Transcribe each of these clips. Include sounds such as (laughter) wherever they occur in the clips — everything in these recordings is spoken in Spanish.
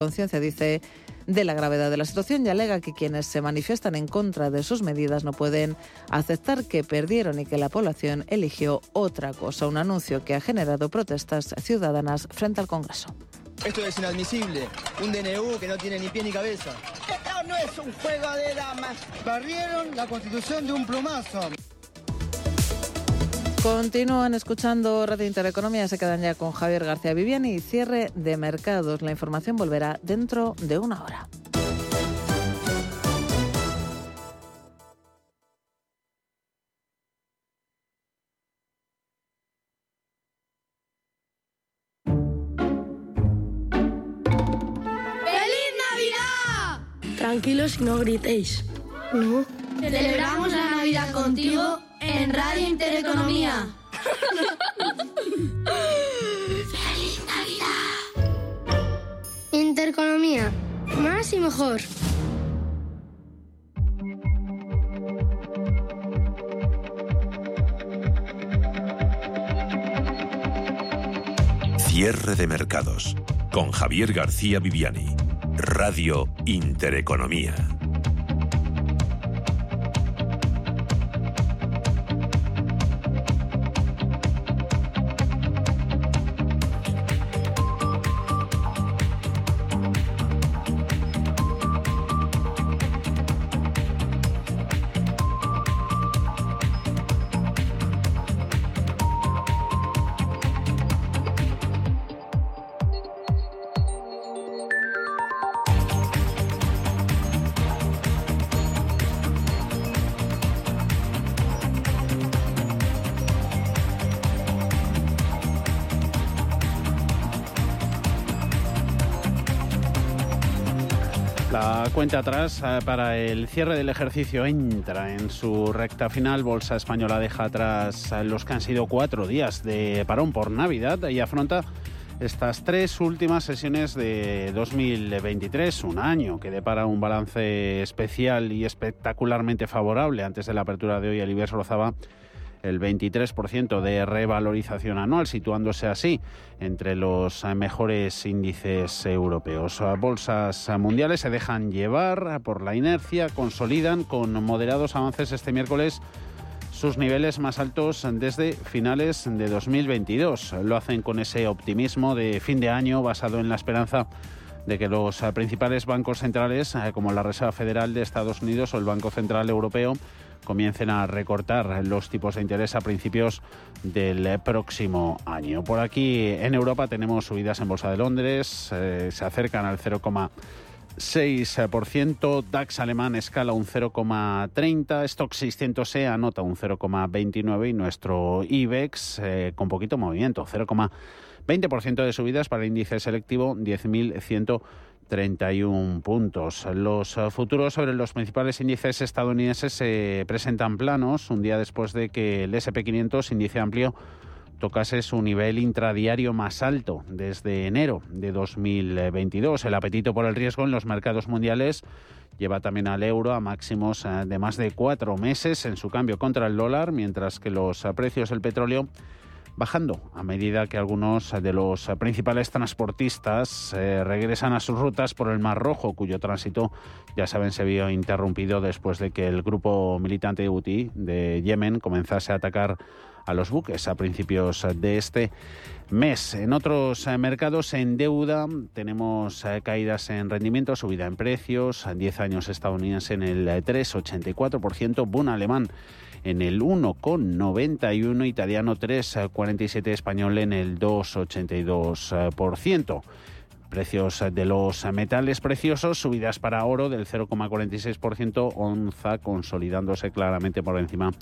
conciencia, dice, de la gravedad de la situación y alega que quienes se manifiestan en contra de sus medidas no pueden aceptar que perdieron y que la población eligió otra cosa, un anuncio que ha generado protestas ciudadanas frente al Congreso. Esto es inadmisible. Un DNU que no tiene ni pie ni cabeza. Esto no es un juego de damas. Barrieron la constitución de un plumazo. Continúan escuchando Radio Intereconomía, se quedan ya con Javier García Viviani y cierre de mercados. La información volverá dentro de una hora. ¡Feliz Navidad! Tranquilos y no gritéis. ¿No? Celebramos la Navidad contigo en Radio Intereconomía. ¡Feliz Navidad! Intereconomía. Más y mejor. Cierre de mercados con Javier García Viviani. Radio Intereconomía. Cuenta atrás eh, para el cierre del ejercicio entra en su recta final. Bolsa Española deja atrás los que han sido cuatro días de parón por Navidad y afronta estas tres últimas sesiones de 2023, un año que depara un balance especial y espectacularmente favorable. Antes de la apertura de hoy, el Ibers rozaba el 23% de revalorización anual, situándose así entre los mejores índices europeos. Bolsas mundiales se dejan llevar por la inercia, consolidan con moderados avances este miércoles sus niveles más altos desde finales de 2022. Lo hacen con ese optimismo de fin de año basado en la esperanza de que los principales bancos centrales, como la Reserva Federal de Estados Unidos o el Banco Central Europeo, comiencen a recortar los tipos de interés a principios del próximo año. Por aquí en Europa tenemos subidas en Bolsa de Londres, eh, se acercan al 0,6%, DAX alemán escala un 0,30%, Stock 600 se anota un 0,29% y nuestro IBEX eh, con poquito movimiento, 0,20% de subidas para el índice selectivo 10.100 31 puntos. Los eh, futuros sobre los principales índices estadounidenses se presentan planos un día después de que el SP500, índice amplio, tocase su nivel intradiario más alto desde enero de 2022. El apetito por el riesgo en los mercados mundiales lleva también al euro a máximos eh, de más de cuatro meses en su cambio contra el dólar, mientras que los eh, precios del petróleo bajando. A medida que algunos de los principales transportistas eh, regresan a sus rutas por el Mar Rojo, cuyo tránsito, ya saben, se vio interrumpido después de que el grupo militante Houthi de Yemen comenzase a atacar a los buques a principios de este mes. En otros eh, mercados en deuda tenemos eh, caídas en rendimiento, subida en precios, 10 años estadounidense en el 3,84%, boom alemán en el 1,91, italiano 3,47, español en el 2,82%. Precios de los metales preciosos, subidas para oro del 0,46%, onza consolidándose claramente por encima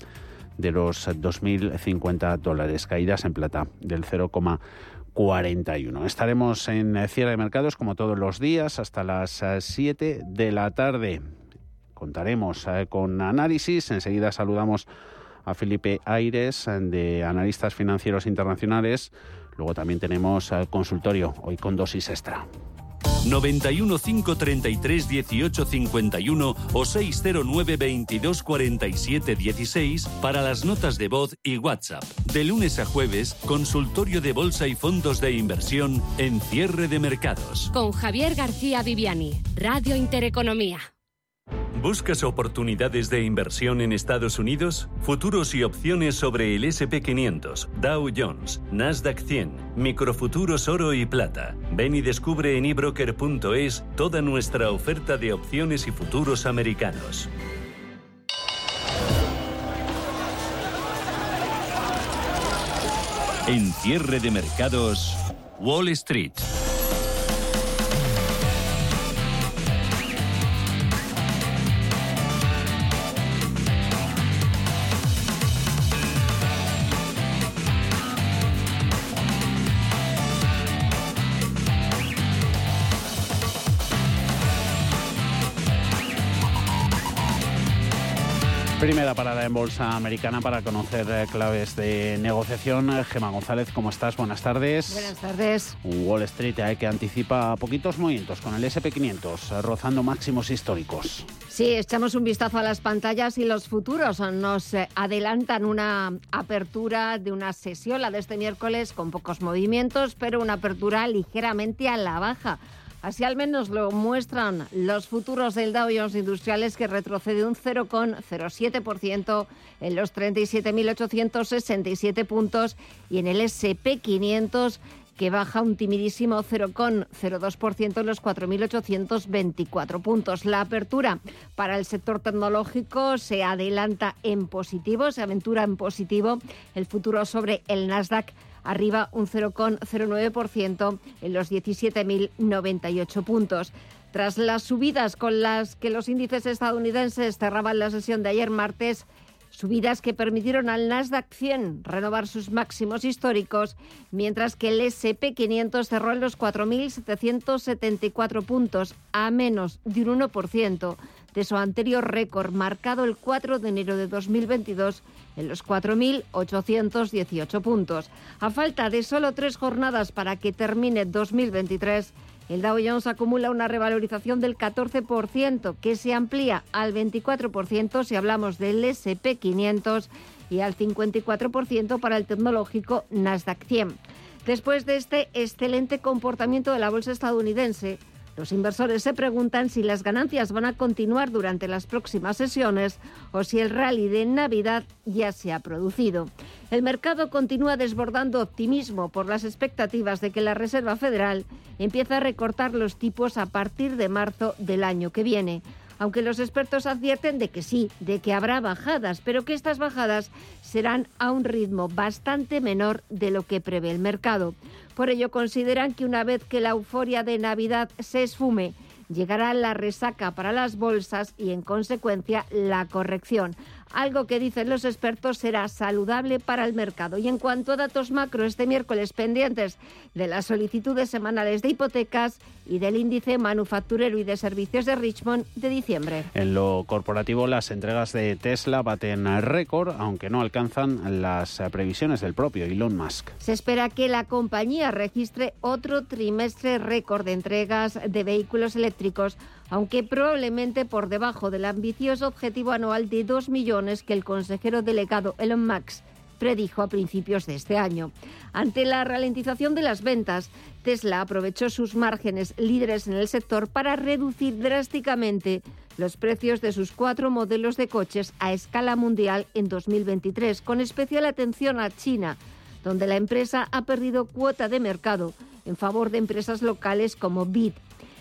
de los 2.050 dólares, caídas en plata del 0,41. Estaremos en cierre de mercados como todos los días hasta las 7 de la tarde contaremos eh, con análisis. Enseguida saludamos a Felipe Aires de Analistas Financieros Internacionales. Luego también tenemos eh, consultorio hoy con dosis extra. 91 533 18 51 o 609 22 47 16 para las notas de voz y WhatsApp. De lunes a jueves, consultorio de bolsa y fondos de inversión en cierre de mercados. Con Javier García Viviani, Radio Intereconomía. ¿Buscas oportunidades de inversión en Estados Unidos? Futuros y opciones sobre el SP500, Dow Jones, Nasdaq 100, microfuturos oro y plata. Ven y descubre en ebroker.es toda nuestra oferta de opciones y futuros americanos. En cierre de mercados, Wall Street. Primera parada en Bolsa Americana para conocer eh, claves de negociación. Gema González, ¿cómo estás? Buenas tardes. Buenas tardes. Un Wall Street eh, que anticipa poquitos movimientos con el SP500 eh, rozando máximos históricos. Sí, echamos un vistazo a las pantallas y los futuros nos adelantan una apertura de una sesión, la de este miércoles, con pocos movimientos, pero una apertura ligeramente a la baja. Así al menos lo muestran los futuros del Dow Jones Industriales que retrocede un 0,07% en los 37.867 puntos y en el SP500 que baja un timidísimo 0,02% en los 4.824 puntos. La apertura para el sector tecnológico se adelanta en positivo, se aventura en positivo el futuro sobre el Nasdaq arriba un 0,09% en los 17.098 puntos. Tras las subidas con las que los índices estadounidenses cerraban la sesión de ayer martes, subidas que permitieron al Nasdaq 100 renovar sus máximos históricos, mientras que el SP500 cerró en los 4.774 puntos, a menos de un 1% de su anterior récord marcado el 4 de enero de 2022 en los 4.818 puntos. A falta de solo tres jornadas para que termine 2023, el Dow Jones acumula una revalorización del 14%, que se amplía al 24% si hablamos del SP500 y al 54% para el tecnológico Nasdaq 100. Después de este excelente comportamiento de la bolsa estadounidense, los inversores se preguntan si las ganancias van a continuar durante las próximas sesiones o si el rally de Navidad ya se ha producido. El mercado continúa desbordando optimismo por las expectativas de que la Reserva Federal empiece a recortar los tipos a partir de marzo del año que viene aunque los expertos advierten de que sí, de que habrá bajadas, pero que estas bajadas serán a un ritmo bastante menor de lo que prevé el mercado. Por ello consideran que una vez que la euforia de Navidad se esfume, llegará la resaca para las bolsas y en consecuencia la corrección algo que dicen los expertos será saludable para el mercado. Y en cuanto a datos macro, este miércoles pendientes de las solicitudes semanales de hipotecas y del índice manufacturero y de servicios de Richmond de diciembre. En lo corporativo, las entregas de Tesla baten récord, aunque no alcanzan las previsiones del propio Elon Musk. Se espera que la compañía registre otro trimestre récord de entregas de vehículos eléctricos aunque probablemente por debajo del ambicioso objetivo anual de 2 millones que el consejero delegado Elon Musk predijo a principios de este año. Ante la ralentización de las ventas, Tesla aprovechó sus márgenes líderes en el sector para reducir drásticamente los precios de sus cuatro modelos de coches a escala mundial en 2023, con especial atención a China, donde la empresa ha perdido cuota de mercado en favor de empresas locales como BID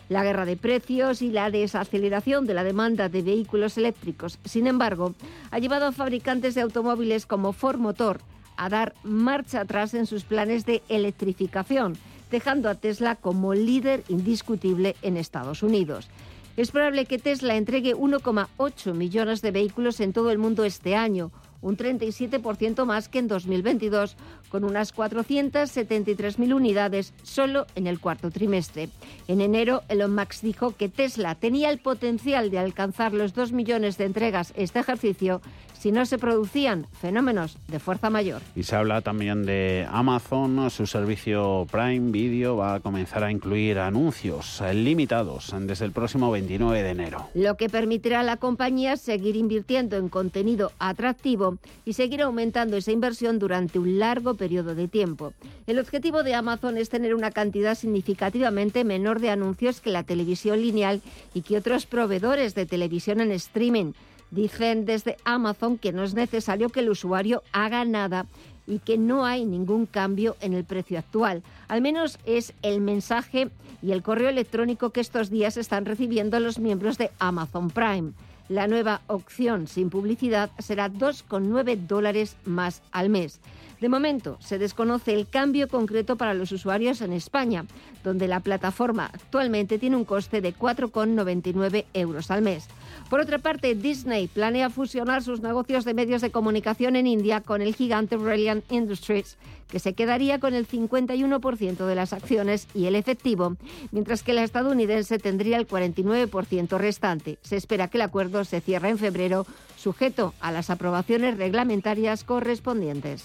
la guerra de precios y la desaceleración de la demanda de vehículos eléctricos, sin embargo, ha llevado a fabricantes de automóviles como Ford Motor a dar marcha atrás en sus planes de electrificación, dejando a Tesla como líder indiscutible en Estados Unidos. Es probable que Tesla entregue 1,8 millones de vehículos en todo el mundo este año, un 37% más que en 2022, con unas 473.000 unidades solo en el cuarto trimestre. En enero, Elon Musk dijo que Tesla tenía el potencial de alcanzar los 2 millones de entregas este ejercicio si no se producían fenómenos de fuerza mayor. Y se habla también de Amazon, su servicio Prime Video va a comenzar a incluir anuncios limitados desde el próximo 29 de enero. Lo que permitirá a la compañía seguir invirtiendo en contenido atractivo y seguir aumentando esa inversión durante un largo periodo de tiempo. El objetivo de Amazon es tener una cantidad significativamente menor de anuncios que la televisión lineal y que otros proveedores de televisión en streaming. Dicen desde Amazon que no es necesario que el usuario haga nada y que no hay ningún cambio en el precio actual. Al menos es el mensaje y el correo electrónico que estos días están recibiendo los miembros de Amazon Prime. La nueva opción sin publicidad será 2,9 dólares más al mes. De momento, se desconoce el cambio concreto para los usuarios en España, donde la plataforma actualmente tiene un coste de 4,99 euros al mes. Por otra parte, Disney planea fusionar sus negocios de medios de comunicación en India con el gigante Brilliant Industries, que se quedaría con el 51% de las acciones y el efectivo, mientras que la estadounidense tendría el 49% restante. Se espera que el acuerdo se cierre en febrero, sujeto a las aprobaciones reglamentarias correspondientes.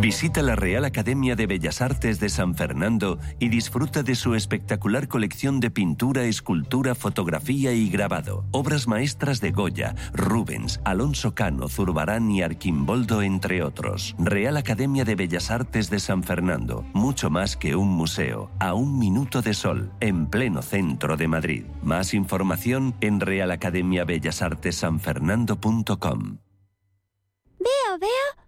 Visita la Real Academia de Bellas Artes de San Fernando y disfruta de su espectacular colección de pintura, escultura, fotografía y grabado. Obras maestras de Goya, Rubens, Alonso Cano, Zurbarán y Arquimboldo, entre otros. Real Academia de Bellas Artes de San Fernando, mucho más que un museo, a un minuto de sol, en pleno centro de Madrid. Más información en realacademiabellasartesanfernando.com. Veo, veo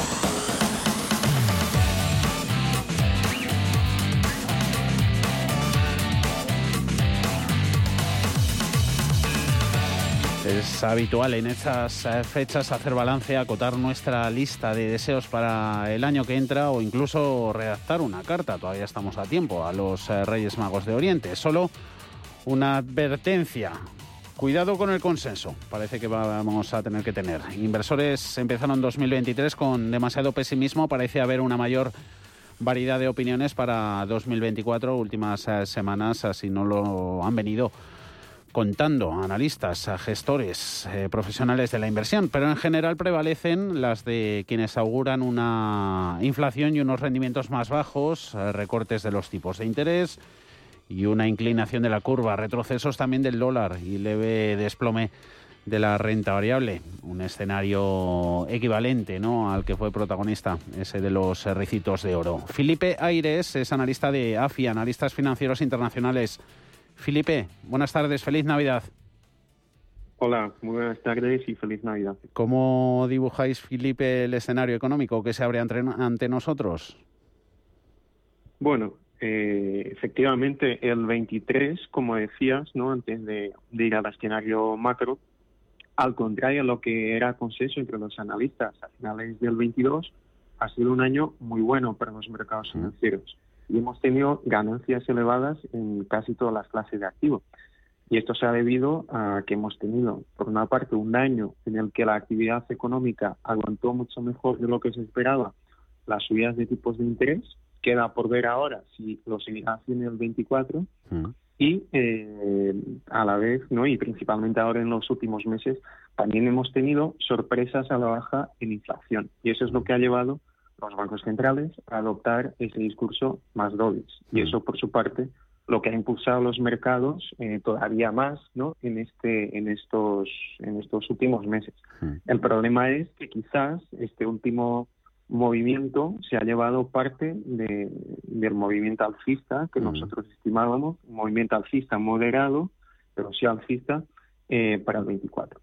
Es habitual en estas eh, fechas hacer balance, acotar nuestra lista de deseos para el año que entra o incluso redactar una carta. Todavía estamos a tiempo a los eh, Reyes Magos de Oriente. Solo una advertencia. Cuidado con el consenso, parece que vamos a tener que tener. Inversores empezaron 2023 con demasiado pesimismo, parece haber una mayor variedad de opiniones para 2024. Últimas eh, semanas así no lo han venido contando analistas, gestores, eh, profesionales de la inversión, pero en general prevalecen las de quienes auguran una inflación y unos rendimientos más bajos, eh, recortes de los tipos de interés y una inclinación de la curva, retrocesos también del dólar y leve desplome de la renta variable, un escenario equivalente ¿no? al que fue protagonista ese de los ricitos de oro. Felipe Aires es analista de AFI, analistas financieros internacionales. Felipe, buenas tardes, feliz Navidad. Hola, muy buenas tardes y feliz Navidad. ¿Cómo dibujáis, Felipe, el escenario económico que se abre ante, nosotros? Bueno, eh, efectivamente, el 23, como decías, ¿no? antes de, ir al escenario macro, al contrario de lo que era consenso entre los analistas a finales del 22, ha sido un año muy bueno para los mercados financieros y hemos tenido ganancias elevadas en casi todas las clases de activos. Y esto se ha debido a que hemos tenido, por una parte, un año en el que la actividad económica aguantó mucho mejor de lo que se esperaba las subidas de tipos de interés. Queda por ver ahora si lo seguirá haciendo el 24. Y eh, a la vez, ¿no? y principalmente ahora en los últimos meses, también hemos tenido sorpresas a la baja en inflación. Y eso es lo que ha llevado los bancos centrales a adoptar ese discurso más dobles. Y eso, por su parte, lo que ha impulsado los mercados eh, todavía más ¿no? en este en estos en estos últimos meses. El problema es que quizás este último movimiento se ha llevado parte de, del movimiento alcista que nosotros estimábamos un movimiento alcista moderado pero sí alcista eh, para el 24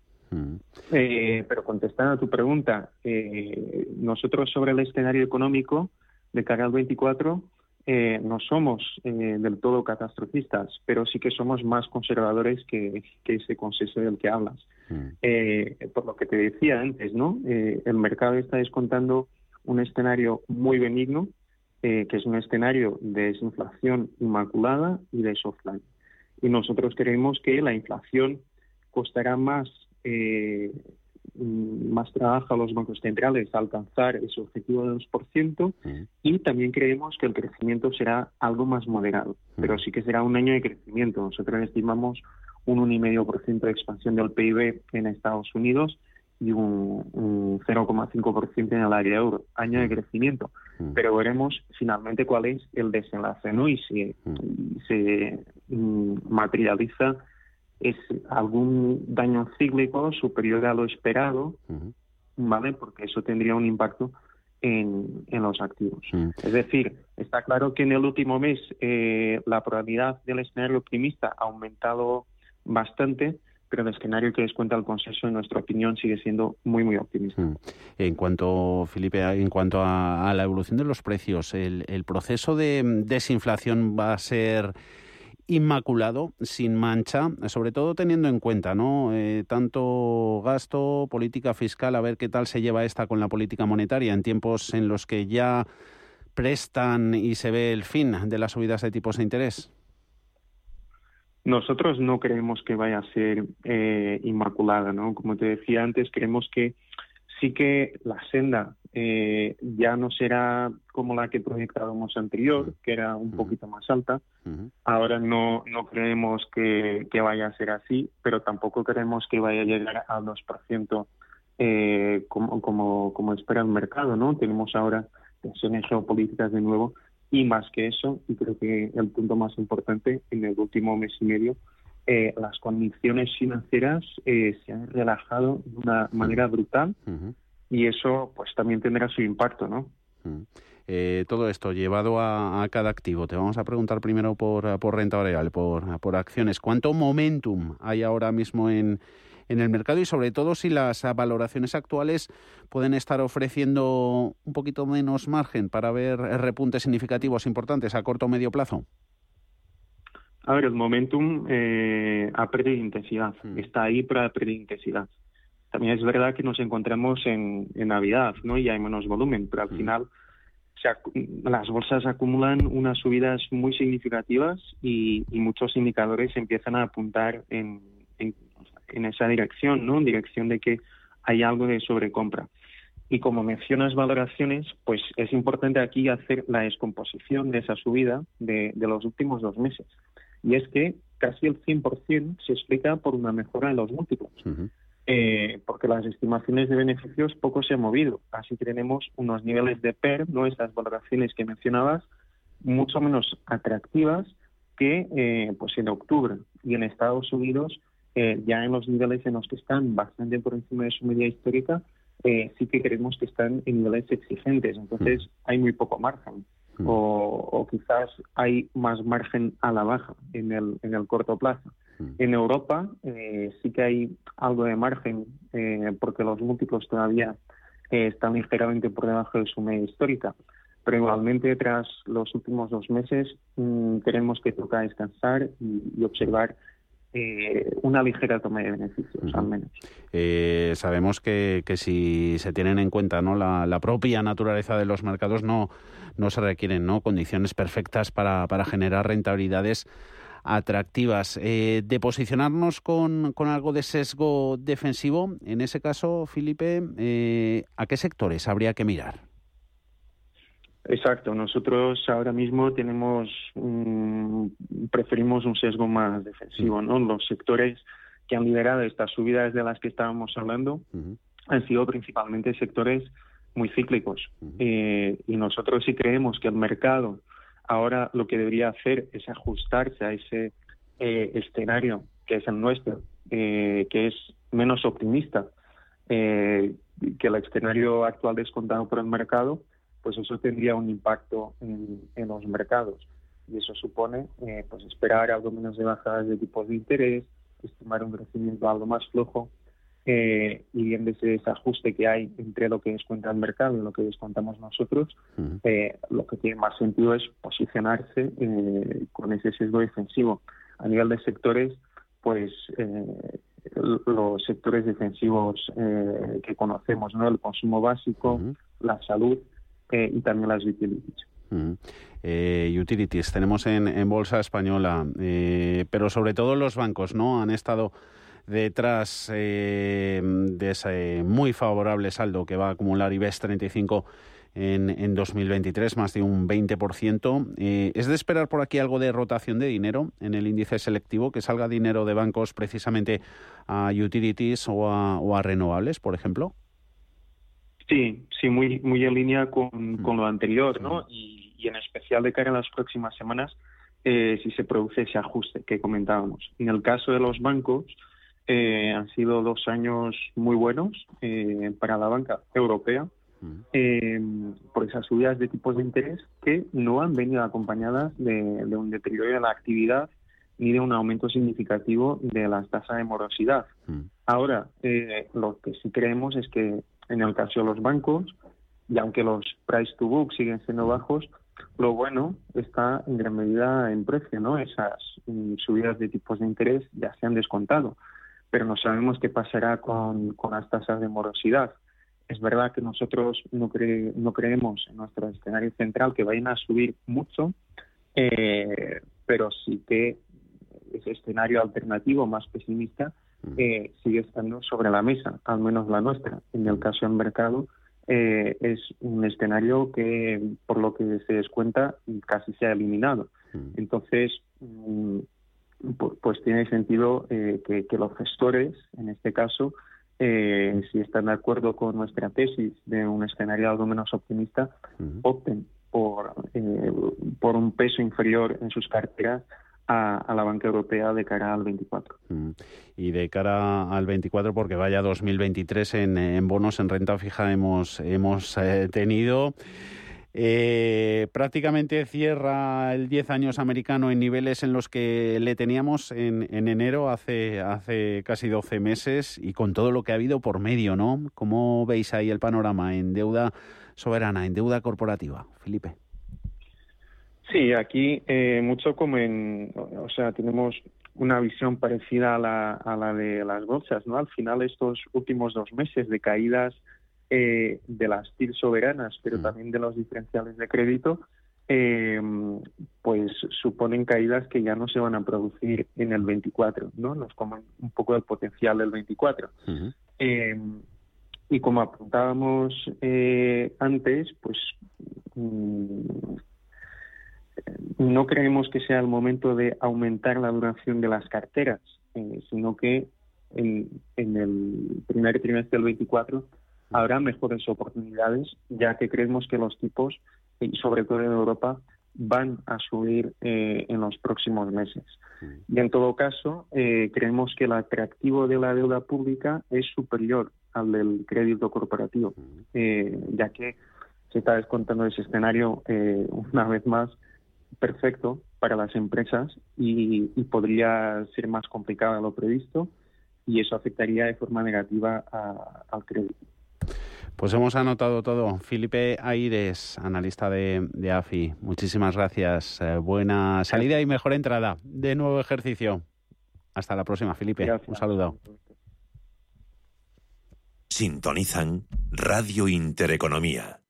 eh, pero contestando a tu pregunta, eh, nosotros sobre el escenario económico de cara al 24 eh, no somos del todo catastrofistas, pero sí que somos más conservadores que, ese consenso del que hablas. Por lo que te decía antes, ¿no? el mercado está descontando un escenario muy benigno, que es un escenario de desinflación inmaculada y de soft Y nosotros creemos que la inflación costará más Mm, más trabajo a los bancos centrales a alcanzar ese objetivo de 2% y también creemos que el crecimiento será algo más moderado, pero sí que será un año de crecimiento. Nosotros estimamos un 1,5% de expansión del PIB en Estados Unidos y un, 0,5% en el área euro, año de crecimiento. Pero veremos finalmente cuál es el desenlace, ¿no? Y si se mm, materializa es algún daño cíclico superior a lo esperado, ¿vale? Porque eso tendría un impacto en, en los activos. Es decir, está claro que en el último mes eh, la probabilidad del escenario optimista ha aumentado bastante, pero el escenario que descuenta el consenso, en nuestra opinión, sigue siendo muy, muy optimista. En cuanto, Felipe, en cuanto a, a, la evolución de los precios, el, el proceso de desinflación va a ser inmaculado, sin mancha, sobre todo teniendo en cuenta, ¿no? Eh, tanto gasto, política fiscal, a ver qué tal se lleva esta con la política monetaria en tiempos en los que ya prestan y se ve el fin de las subidas de tipos de interés. Nosotros no creemos que vaya a ser eh, inmaculada, ¿no? Como te decía antes, creemos que sí que la senda eh, ya no será como la que proyectábamos anterior, que era un poquito más alta. Ahora no, no creemos que, vaya a ser así, pero tampoco creemos que vaya a llegar al 2% eh, como, como, como espera el mercado. ¿no? Tenemos ahora tensiones geopolíticas de nuevo y más que eso, y creo que el punto más importante en el último mes y medio, eh, las condiciones financieras eh, se han relajado de una manera brutal y eso pues también tendrá su impacto, ¿no? Eh, todo esto llevado a, cada activo. Te vamos a preguntar primero por, por renta variable, por, por acciones. ¿Cuánto momentum hay ahora mismo en, en el mercado y sobre todo si las valoraciones actuales pueden estar ofreciendo un poquito menos margen para ver repuntes significativos importantes a corto o medio plazo? A ver, el momentum eh, ha perdido intensidad, está ahí pero ha perdido intensidad. También es verdad que nos encontramos en, Navidad, ¿no? Y hay menos volumen, pero al final las bolsas acumulan unas subidas muy significativas y, muchos indicadores empiezan a apuntar en, en, esa dirección, ¿no? En dirección de que hay algo de sobrecompra. Y como mencionas valoraciones, pues es importante aquí hacer la descomposición de esa subida de, de los últimos dos meses y es que casi el 100% se explica por una mejora en los múltiplos. Eh, porque las estimaciones de beneficios poco se han movido. Así tenemos unos niveles de PER, ¿no? estas valoraciones que mencionabas, mucho menos atractivas que eh, pues en octubre. Y en Estados Unidos, eh, ya en los niveles en los que están bastante por encima de su media histórica, sí que creemos que están en niveles exigentes. Entonces, hay muy poco margen. Mm. o, quizás hay más margen a la baja en el, en el corto plazo. En Europa eh, sí que hay algo de margen eh, porque los múltiplos todavía eh, están ligeramente por debajo de su media histórica. Pero igualmente, tras los últimos dos meses, mm, tenemos que tocar descansar y, observar eh, una ligera toma de beneficios, al menos. Eh, sabemos que, que, si se tienen en cuenta ¿no? la, la, propia naturaleza de los mercados, no, no se requieren ¿no? condiciones perfectas para, para generar rentabilidades atractivas. Eh, de posicionarnos con, con, algo de sesgo defensivo, en ese caso, Felipe, eh, ¿a qué sectores habría que mirar? Exacto, nosotros ahora mismo tenemos preferimos un sesgo más defensivo, ¿no? Los sectores que han liderado estas subidas de las que estábamos hablando han sido principalmente sectores muy cíclicos eh, y nosotros sí creemos que el mercado ahora lo que debería hacer es ajustarse a ese eh, escenario que es el nuestro, eh, que es menos optimista que el escenario actual descontado por el mercado pues eso tendría un impacto en, los mercados. Y eso supone eh, pues esperar algo menos de bajadas de tipos de interés, estimar un crecimiento algo más flojo eh, y viendo ese desajuste que hay entre lo que descuenta el mercado y lo que descontamos nosotros, eh, lo que tiene más sentido es posicionarse con ese sesgo defensivo. A nivel de sectores, pues los sectores defensivos que conocemos, ¿no? El consumo básico, la salud, eh, y también las utilities. Eh, utilities tenemos en, bolsa española, eh, pero sobre todo los bancos, ¿no? Han estado detrás de ese muy favorable saldo que va a acumular IBEX 35 en, en 2023, más de un 20%. ¿Es de esperar por aquí algo de rotación de dinero en el índice selectivo, que salga dinero de bancos precisamente a utilities o a renovables, por ejemplo? Sí, sí, muy, muy en línea con, con lo anterior, ¿no? Y, y, en especial de cara a las próximas semanas, eh, si se produce ese ajuste que comentábamos. En el caso de los bancos, eh, han sido dos años muy buenos eh, para la banca europea eh, por esas subidas de tipos de interés que no han venido acompañadas de, de un deterioro de la actividad ni de un aumento significativo de las tasas de morosidad. Ahora, eh, lo que sí creemos es que en el caso de los bancos, y aunque los price to book siguen siendo bajos, lo bueno está en gran medida en precio, ¿no? Esas mm, subidas de tipos de interés ya se han descontado, pero no sabemos qué pasará con, con las tasas de morosidad. Es verdad que nosotros no, no creemos en nuestro escenario central que vayan a subir mucho, eh, pero sí que ese escenario alternativo más pesimista eh, sigue estando sobre la mesa, al menos la nuestra. En el caso del mercado, eh, es un escenario que, por lo que se descuenta, casi se ha eliminado. Entonces, mm, pues tiene sentido eh, que, los gestores, en este caso, si están de acuerdo con nuestra tesis de un escenario algo menos optimista, opten por, por un peso inferior en sus carteras a, la banca europea de cara al 24. Mm. Y de cara al 24, porque vaya 2023 en, en bonos en renta fija hemos, hemos eh, tenido. Eh, prácticamente cierra el 10 años americano en niveles en los que le teníamos en, en, enero, hace, hace casi 12 meses, y con todo lo que ha habido por medio, ¿no? ¿Cómo veis ahí el panorama en deuda soberana, en deuda corporativa, Felipe? Sí, aquí eh, mucho como en, o sea, tenemos una visión parecida a la, a la de las bolsas, ¿no? Al final estos últimos dos meses de caídas eh, de las TIR soberanas, pero mm. también de los diferenciales de crédito, eh, pues suponen caídas que ya no se van a producir en el 24, ¿no? Nos comen un poco del potencial del 24. y como apuntábamos antes, pues mm, no creemos que sea el momento de aumentar la duración de las carteras, eh, sino que en, el primer trimestre del 24 habrá mejores oportunidades, ya que creemos que los tipos, y sobre todo en Europa, van a subir eh, en los próximos meses. Y en todo caso, eh, creemos que el atractivo de la deuda pública es superior al del crédito corporativo, ya que se está descontando ese escenario una vez más perfecto para las empresas y, podría ser más complicado de lo previsto y eso afectaría de forma negativa al crédito. Pues hemos anotado todo. Felipe Aires, analista de, AFI, muchísimas gracias. Eh, buena salida y mejor entrada de nuevo ejercicio. Hasta la próxima, Felipe. Un saludo. Sintonizan Radio Intereconomía.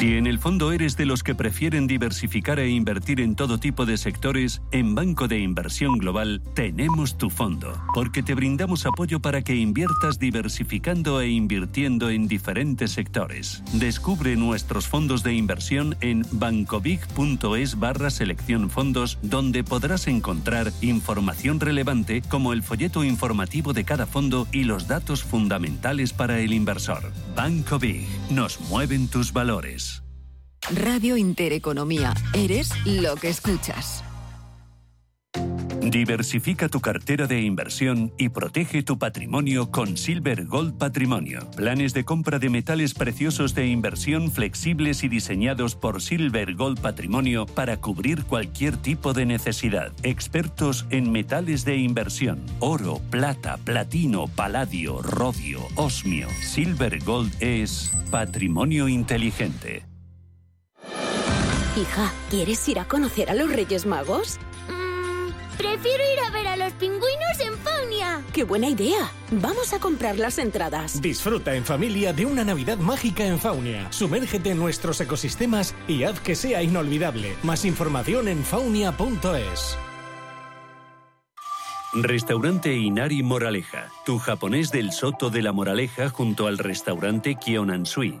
Si en el fondo eres de los que prefieren diversificar e invertir en todo tipo de sectores, en Banco de Inversión Global tenemos tu fondo, porque te brindamos apoyo para que inviertas diversificando e invirtiendo en diferentes sectores. Descubre nuestros fondos de inversión en bancobig.es barra selección fondos, donde podrás encontrar información relevante como el folleto informativo de cada fondo y los datos fundamentales para el inversor. Banco Big, nos mueven tus valores. Radio Intereconomía. Eres lo que escuchas. Diversifica tu cartera de inversión y protege tu patrimonio con Silver Gold Patrimonio. Planes de compra de metales preciosos de inversión flexibles y diseñados por Silver Gold Patrimonio para cubrir cualquier tipo de necesidad. Expertos en metales de inversión: oro, plata, platino, paladio, rodio, osmio. Silver Gold es patrimonio inteligente. Hija, ¿quieres ir a conocer a los Reyes Magos? Prefiero ir a ver a los pingüinos en Faunia. ¡Qué buena idea! Vamos a comprar las entradas. Disfruta en familia de una Navidad mágica en Faunia. Sumérgete en nuestros ecosistemas y haz que sea inolvidable. Más información en faunia.es. Restaurante Inari Moraleja, tu japonés del Soto de la Moraleja junto al restaurante Kionansui.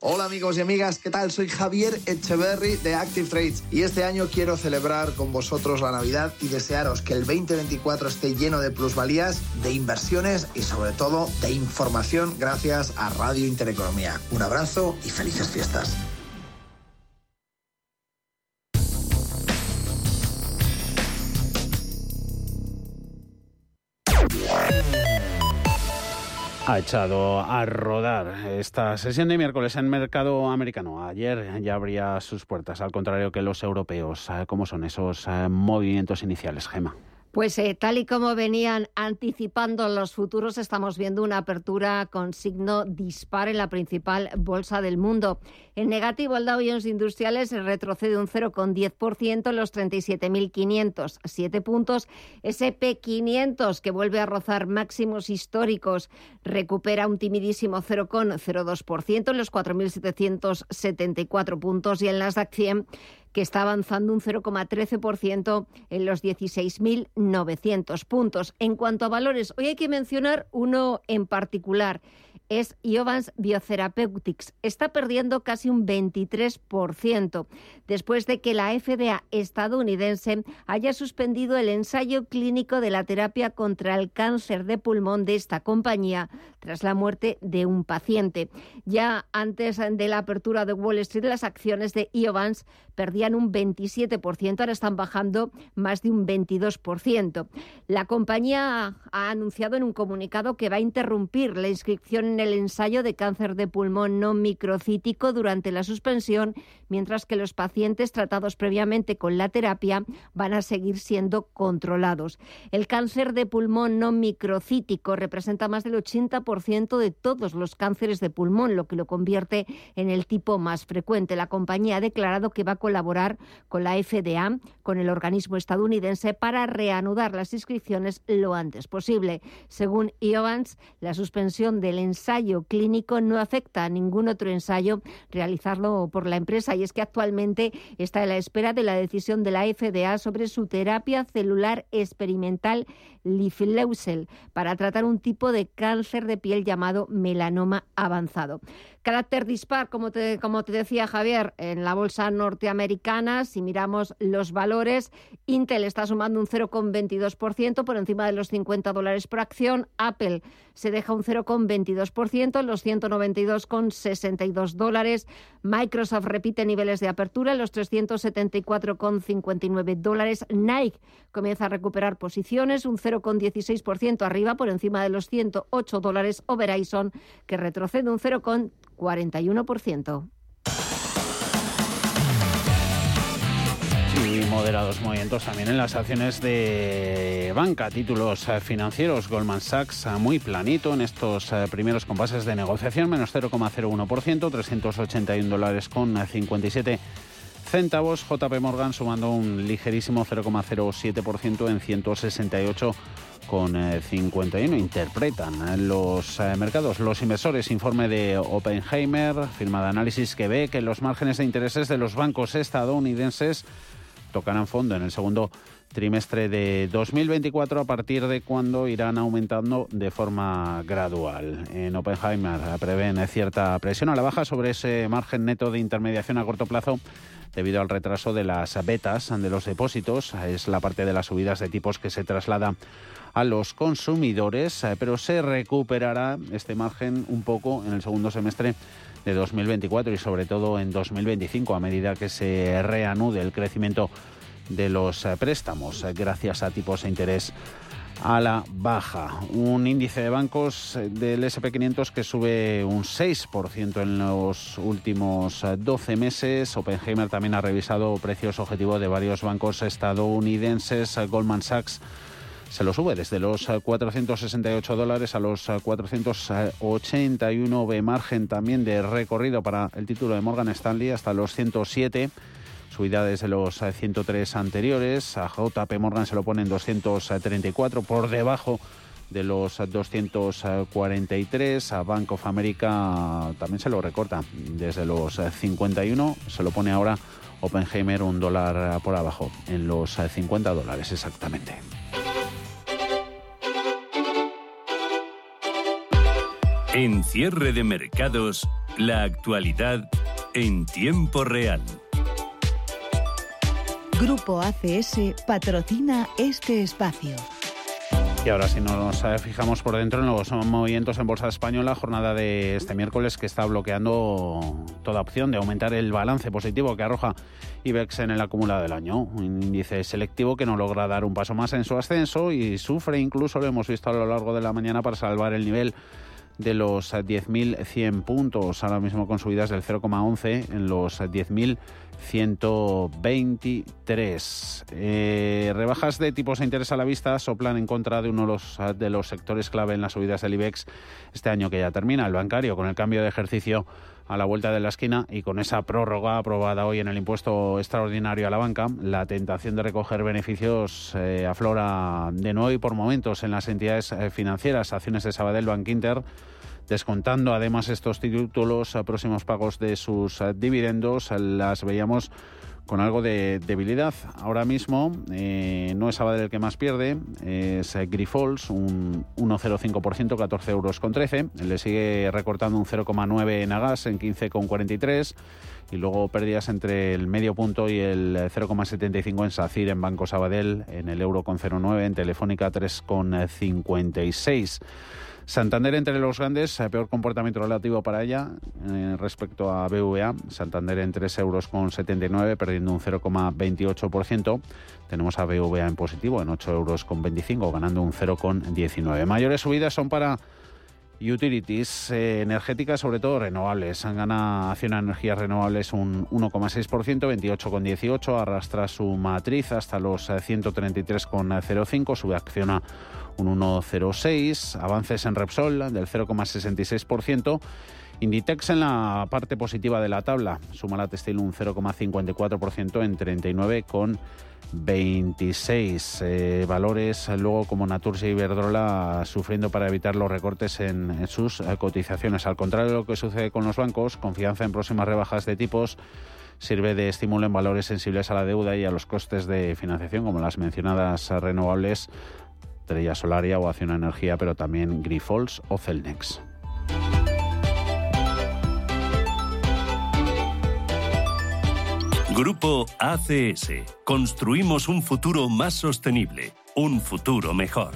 Hola amigos y amigas, ¿qué tal? Soy Javier Echeverry de Active Trades y este año quiero celebrar con vosotros la Navidad y desearos que el 2024 esté lleno de plusvalías, de inversiones y sobre todo de información gracias a Radio Intereconomía. Un abrazo y felices fiestas. Ha echado a rodar esta sesión de miércoles en mercado americano. Ayer ya abría sus puertas, al contrario que los europeos. ¿Cómo son esos eh, movimientos iniciales, Gema? Pues eh, tal y como venían anticipando los futuros, estamos viendo una apertura con signo dispar en la principal bolsa del mundo. En negativo, el Dow Jones Industriales retrocede un 0,10% en los 37.507 puntos. SP500, que vuelve a rozar máximos históricos, recupera un timidísimo 0,02% en los 4.774 puntos. Y en las 100 que está avanzando un 0,13% en los 16.900 puntos. En cuanto a valores, hoy hay que mencionar uno en particular es Iovance Biotherapeutics. Está perdiendo casi un 23% después de que la FDA estadounidense haya suspendido el ensayo clínico de la terapia contra el cáncer de pulmón de esta compañía tras la muerte de un paciente. Ya antes de la apertura de Wall Street, las acciones de Iovance perdían un 27%, ahora están bajando más de un 22%. La compañía ha anunciado en un comunicado que va a interrumpir la inscripción en el ensayo de cáncer de pulmón no microcítico durante la suspensión, mientras que los pacientes tratados previamente con la terapia van a seguir siendo controlados. El cáncer de pulmón no microcítico representa más del 80% de todos los cánceres de pulmón, lo que lo convierte en el tipo más frecuente. La compañía ha declarado que va a colaborar con la FDA, con el organismo estadounidense, para reanudar las inscripciones lo antes posible. Según Iovance, la suspensión del ensayo clínico no afecta a ningún otro ensayo realizarlo por la empresa y es que actualmente está a la espera de la decisión de la FDA sobre su terapia celular experimental Lifleusel para tratar un tipo de cáncer de piel llamado melanoma avanzado. Carácter dispar, como te, como te decía Javier, en la bolsa norteamericana, si miramos los valores, Intel está sumando un 0,22% por encima de los 50 dólares por acción, Apple se deja un 0,22% 2%, los 192,62 dólares. Microsoft repite niveles de apertura en los 374,59 dólares. Nike comienza a recuperar posiciones, un 0,16% arriba por encima de los 108 dólares. O Verizon, que retrocede un 0,41%. Moderados movimientos también en las acciones de banca, títulos eh, financieros. Goldman Sachs eh, muy planito en estos eh, primeros compases de negociación, menos 0,01%, 381 dólares con 57 centavos. JP Morgan sumando un ligerísimo 0,07% en 168 con 51 interpretan los mercados. Los inversores, informe de Oppenheimer, firma de análisis que ve que los márgenes de intereses de los bancos estadounidenses tocarán fondo en el segundo trimestre de 2024 a partir de cuando irán aumentando de forma gradual. En Oppenheimer prevén cierta presión a la baja sobre ese margen neto de intermediación a corto plazo debido al retraso de las betas de los depósitos. Es la parte de las subidas de tipos que se traslada a los consumidores, pero se recuperará este margen un poco en el segundo semestre de 2024 y sobre todo en 2025 a medida que se reanude el crecimiento de los eh, préstamos eh, gracias a tipos de interés a la baja. Un índice de bancos eh, del SP500 que sube un 6% en los últimos 12 meses. Oppenheimer también ha revisado precios objetivos de varios bancos estadounidenses. Goldman Sachs se lo sube desde los 468 eh, dólares a los 481 de margen también de recorrido para el título de Morgan Stanley hasta los 107 subida desde los 103 eh, anteriores a JP Morgan se lo pone en 234 por debajo de los 243 a Bank of America también se lo recorta desde los 51 se lo pone ahora Oppenheimer un dólar por abajo en los 50 dólares exactamente. En cierre de mercados, la actualidad en tiempo real. Grupo ACS patrocina este espacio. Y ahora si nos eh, fijamos por dentro en los movimientos en Bolsa Española, jornada de este miércoles que está bloqueando toda opción de aumentar el balance positivo que arroja IBEX en el acumulado del año. Un índice selectivo que no logra dar un paso más en su ascenso y sufre incluso, lo hemos visto a lo largo de la mañana, para salvar el nivel de los 10.100 puntos, ahora mismo con subidas del 0,11 en los 10.123. Eh, rebajas de tipos de interés a la vista soplan en contra de uno de los, de los sectores clave en las subidas del IBEX este año que ya termina, el bancario, con el cambio de ejercicio a la vuelta de la esquina y con esa prórroga aprobada hoy en el impuesto extraordinario a la banca, la tentación de recoger beneficios eh, aflora de nuevo y por momentos en las entidades eh, financieras, acciones de Sabadell Bank Inter, descontando además estos títulos a próximos pagos de sus eh, dividendos, las veíamos con algo de debilidad. Ahora mismo eh, no es Sabadell el que más pierde, es eh, Grifols, un 1,05%, 14 euros con 13. Le sigue recortando un 0,9 en Agas, en 15,43. Y luego pérdidas entre el medio punto y el 0,75 en SACIR, en Banco Sabadell, en el euro con 0,9, en Telefónica 3,56. Santander entre los grandes, eh, peor comportamiento relativo para ella eh, respecto a BVA. Santander en 3 euros con 79, perdiendo un 0,28%. Tenemos a BVA en positivo en 8 euros con 25, ganando un 0,19. Mayores subidas son para utilities eh, energéticas, sobre todo renovables. Han ganado Acciona Energías Renovables un 1,6%, 28,18. Arrastra su matriz hasta los 133,05. Sube Acciona un 1,06, avances en Repsol del 0,66%. Inditex en la parte positiva de la tabla, suma la textil un 0,54% en 39,26. Eh, valores luego como Naturgy y Iberdrola sufriendo para evitar los recortes en, en sus eh, cotizaciones. Al contrario de lo que sucede con los bancos, confianza en próximas rebajas de tipos sirve de estímulo en valores sensibles a la deuda y a los costes de financiación, como las mencionadas renovables Estrella Solaria o Acción Energía, pero también Grifols o Celnex. Grupo ACS. Construimos un futuro más sostenible, un futuro mejor.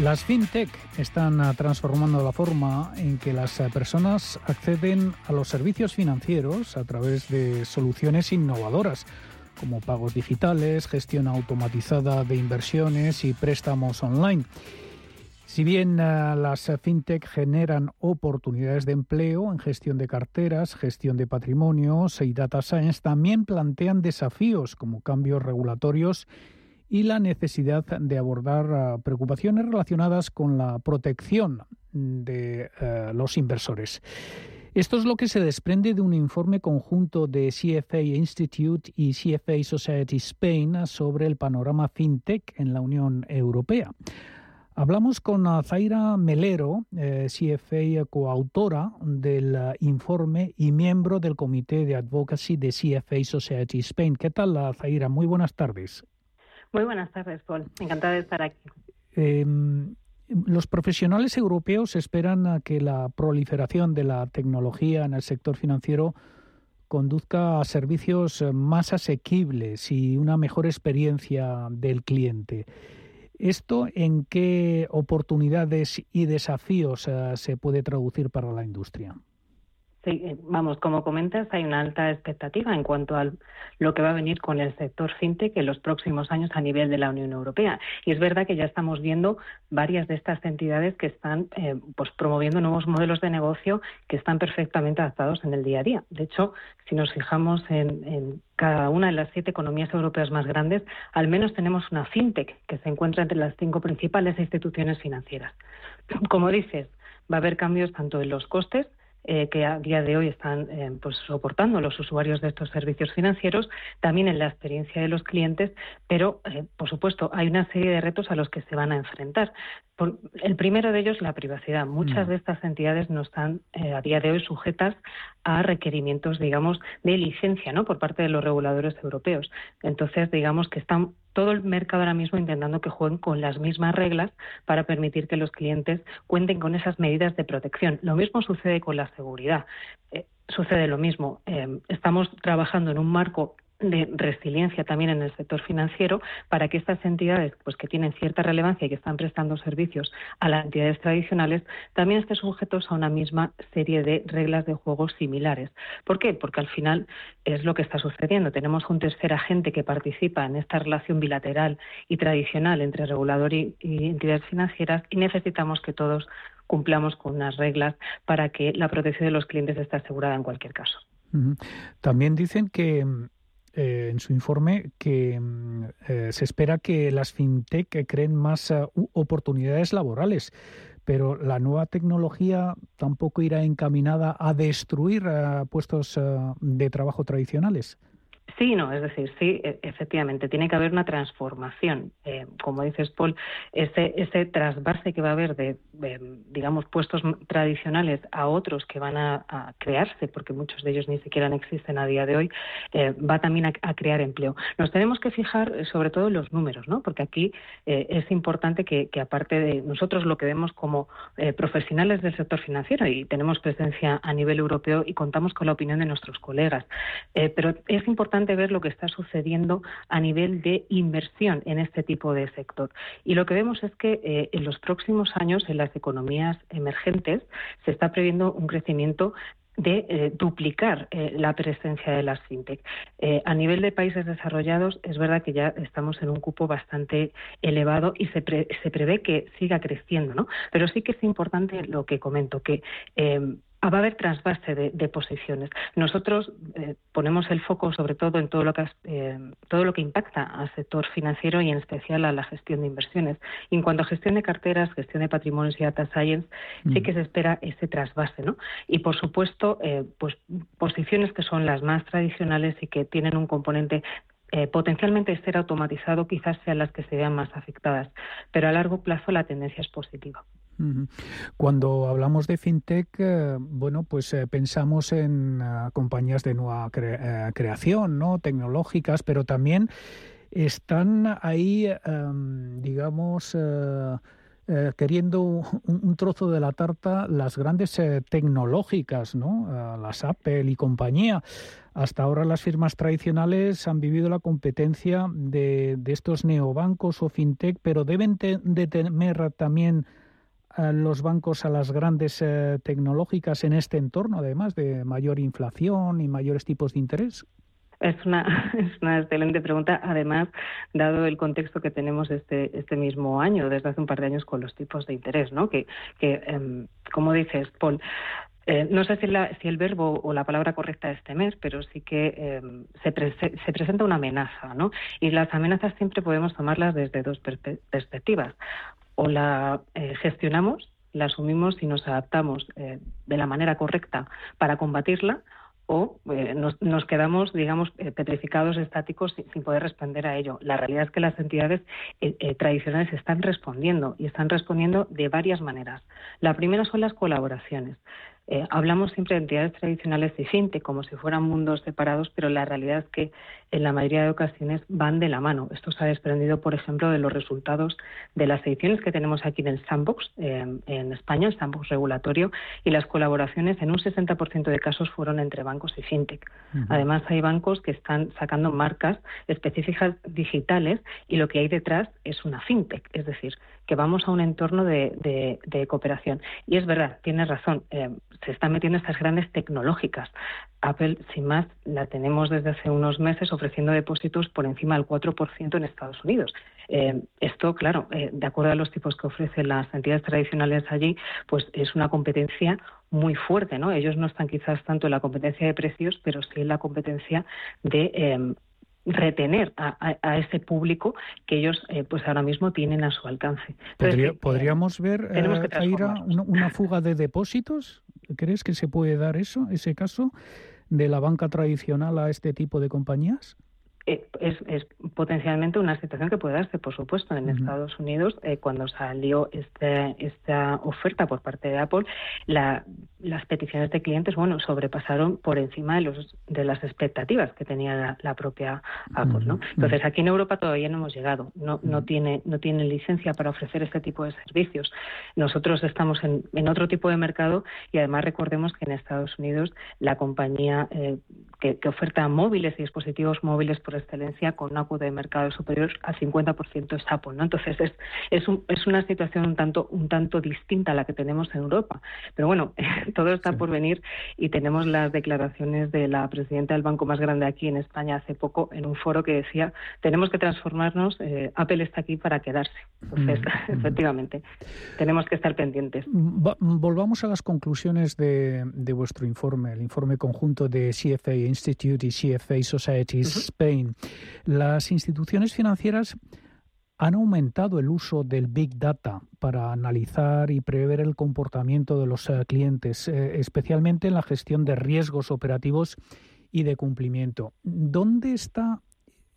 Las fintech están ah, transformando la forma en que las ah, personas acceden a los servicios financieros a través de soluciones innovadoras como pagos digitales, gestión automatizada de inversiones y préstamos online. Si bien ah, las fintech generan oportunidades de empleo en gestión de carteras, gestión de patrimonios y data science, también plantean desafíos como cambios regulatorios y la necesidad de abordar ah, preocupaciones relacionadas con la protección de eh, los inversores. Esto es lo que se desprende de un informe conjunto de CFA Institute y CFA Society Spain sobre el panorama fintech en la Unión Europea. Hablamos con Zaira Melero, eh, CFA coautora del eh, informe y miembro del comité de advocacy de CFA Society Spain. ¿Qué tal, Zaira? Muy buenas tardes. Muy buenas tardes, Paul. Encantada de estar aquí. Em, los profesionales europeos esperan a que la proliferación de la tecnología en el sector financiero conduzca a servicios más asequibles y una mejor experiencia del cliente. ¿Esto en qué oportunidades y desafíos eh, se puede traducir para la industria? Sí, eh, vamos, como comentas, hay una alta expectativa en cuanto a lo que va a venir con el sector fintech en los próximos años a nivel de la Unión Europea. Y es verdad que ya estamos viendo varias de estas entidades que están eh, pues promoviendo nuevos modelos de negocio que están perfectamente adaptados en el día a día. De hecho, si nos fijamos en, en cada una de las siete economías europeas más grandes, al menos tenemos una fintech que se encuentra entre las cinco principales instituciones financieras. (clears throat) Como dices, va a haber cambios tanto en los costes eh, que a día de hoy están eh, pues, soportando los usuarios de estos servicios financieros, también en la experiencia de los clientes, pero, eh, por supuesto, hay una serie de retos a los que se van a enfrentar. el primero de ellos, la privacidad. Muchas mm. de estas entidades no están a día de hoy sujetas a requerimientos, digamos, de licencia ¿no? por parte de los reguladores europeos. Entonces, digamos que están todo el mercado ahora mismo intentando que jueguen con las mismas reglas para permitir que los clientes cuenten con esas medidas de protección. Lo mismo sucede con la seguridad. Eh, sucede lo mismo. Eh, estamos trabajando en un marco de resiliencia también en el sector financiero para que estas entidades pues que tienen cierta relevancia y que están prestando servicios a las entidades tradicionales también estén sujetos a una misma serie de reglas de juego similares. ¿Por qué? Porque al final es lo que está sucediendo. Tenemos un tercer agente que participa en esta relación bilateral y tradicional entre regulador y, entidades financieras y necesitamos que todos cumplamos con unas reglas para que la protección de los clientes esté asegurada en cualquier caso. También dicen que eh, en su informe que mm, eh, se espera que las fintech creen más eh, oportunidades laborales, pero la nueva tecnología tampoco irá encaminada a destruir puestos de trabajo tradicionales. Sí, no, es decir, sí, e, efectivamente, tiene que haber una transformación. Eh, como dices, Paul, ese, ese trasvase que va a haber de, digamos, puestos tradicionales a otros que van a, crearse, porque muchos de ellos ni siquiera existen a día de hoy, eh, va también a, crear empleo. Nos tenemos que fijar eh, sobre todo en los números, ¿no? Porque aquí es importante que, que, aparte de nosotros lo que vemos como profesionales del sector financiero y tenemos presencia a nivel europeo y contamos con la opinión de nuestros colegas, pero es importante ver lo que está sucediendo a nivel de inversión en este tipo de sector. Y lo que vemos es que eh, en los próximos años, en las economías emergentes, se está previendo un crecimiento de eh, duplicar eh, la presencia de las fintech. a nivel de países desarrollados es verdad que ya estamos en un cupo bastante elevado y se, se prevé que siga creciendo, ¿no? Pero sí que es importante lo que comento, que va a haber trasvase de, posiciones. Nosotros eh, ponemos el foco sobre todo en todo lo que eh, todo lo que impacta al sector financiero y en especial a la gestión de inversiones. Y en cuanto a gestión de carteras, gestión de patrimonios y data science, sí que se espera ese trasvase, ¿no? Y por supuesto, eh, pues posiciones que son las más tradicionales y que tienen un componente potencialmente ser automatizado quizás sean las que se vean más afectadas, pero a largo plazo la tendencia es positiva. Cuando hablamos de fintech, eh, bueno, pues eh, pensamos en eh, compañías de nueva creación, ¿no? Tecnológicas, pero también están ahí, em, digamos, queriendo un, trozo de la tarta las grandes tecnológicas, ¿no? las Apple y compañía. Hasta ahora las firmas tradicionales han vivido la competencia de, estos neobancos o fintech, pero deben de temer también los bancos a las grandes eh, tecnológicas en este entorno, además de mayor inflación y mayores tipos de interés. Es una, (laughs) es una excelente pregunta, además, dado el contexto que tenemos este, este mismo año, desde hace un par de años, con los tipos de interés, ¿no? Que, que em, como dices, Paul, eh, no sé si, si, el verbo o la palabra correcta es mes, pero sí que em, se, se, presenta una amenaza, ¿no? Y las amenazas siempre podemos tomarlas desde dos perspectivas. O la eh, gestionamos, la asumimos y nos adaptamos eh, de la manera correcta para combatirla, o eh, nos, quedamos, digamos, petrificados, estáticos, sin, poder responder a ello. La realidad es que las entidades tradicionales están respondiendo y están respondiendo de varias maneras. La primera son las colaboraciones. hablamos siempre de entidades tradicionales y fintech como si fueran mundos separados, pero la realidad es que en la mayoría de ocasiones van de la mano. Esto se ha desprendido, por ejemplo, de los resultados de las ediciones que tenemos aquí en el Sandbox en España, el Sandbox regulatorio, y las colaboraciones en un 60% de casos fueron entre bancos y fintech. Además, hay bancos que están sacando marcas específicas digitales y lo que hay detrás es una fintech, es decir, que vamos a un entorno de, cooperación. Y es verdad, tienes razón, eh, se están metiendo estas grandes tecnológicas. Apple, sin más, la tenemos desde hace unos meses ofreciendo depósitos por encima del 4% en Estados Unidos. Eh, esto, claro, eh, de acuerdo a los tipos que ofrecen las entidades tradicionales allí, pues es una competencia muy fuerte, ¿no? Ellos no están quizás tanto en la competencia de precios, pero sí en la competencia de em, retener a, ese público que ellos eh, pues ahora mismo tienen a su alcance. ¿Podríamos ver, una, una fuga de depósitos? ¿Crees que se puede dar eso, ese caso? De la banca tradicional a este tipo de compañías? Eh, es, es, potencialmente una situación que puede darse, por supuesto, en Estados Unidos. Eh, cuando salió este, esta oferta por parte de Apple, la, las peticiones de clientes, bueno, sobrepasaron por encima de, los, de las expectativas que tenía la, propia Apple, ¿no? Entonces, aquí en Europa todavía no hemos llegado. No, no tiene, no tiene licencia para ofrecer este tipo de servicios. Nosotros estamos en, en otro tipo de mercado y además recordemos que en Estados Unidos la compañía eh, que, que oferta móviles y dispositivos móviles por excelencia con una cuota de mercado superior al 50% es Apple. ¿no? Entonces es, es, es, una situación un tanto, un tanto distinta a la que tenemos en Europa. Pero bueno, (laughs) todo está por venir y tenemos las declaraciones de la presidenta del banco más grande aquí en España hace poco en un foro que decía tenemos que transformarnos, eh, Apple está aquí para quedarse. Entonces, mm, (laughs) mm. efectivamente, tenemos que estar pendientes. volvamos a las conclusiones de, de, vuestro informe, el informe conjunto de CFA Institute y CFA Societies Spain las instituciones financieras han aumentado el uso del Big Data para analizar y prever el comportamiento de los eh, clientes, eh, especialmente en la gestión de riesgos operativos y de cumplimiento. ¿Dónde está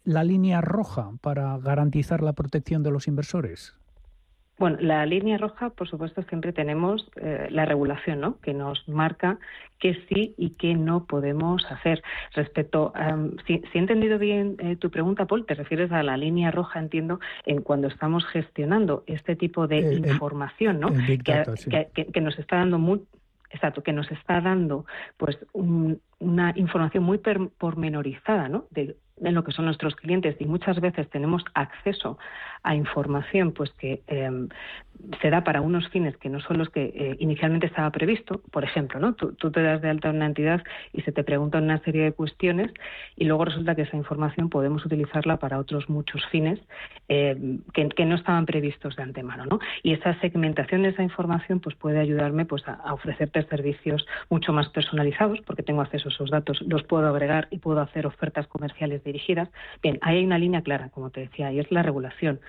la línea roja para garantizar la protección de los inversores? Bueno, la línea roja, por supuesto, siempre tenemos eh, la regulación, ¿no? Que nos marca qué sí y qué no podemos hacer. Respecto, a, si, he entendido bien eh, tu pregunta, Paul, te refieres a la línea roja, entiendo, en cuando estamos gestionando este tipo de información, ¿no? que, nos está dando muy exacto, que nos está dando pues una información muy pormenorizada ¿no? de en lo que son nuestros clientes y muchas veces tenemos acceso a información pues que em, se da para unos fines que no son los que eh, inicialmente estaba previsto. Por ejemplo, ¿no? Tú, te das de alta una entidad y se te preguntan una serie de cuestiones y luego resulta que esa información podemos utilizarla para otros muchos fines em, que, no estaban previstos de antemano. ¿no? Y esa segmentación de esa información pues puede ayudarme pues a, ofrecerte servicios mucho más personalizados porque tengo acceso a esos datos, los puedo agregar y puedo hacer ofertas comerciales dirigidas. Bien, ahí hay una línea clara, como te decía, y es la regulación.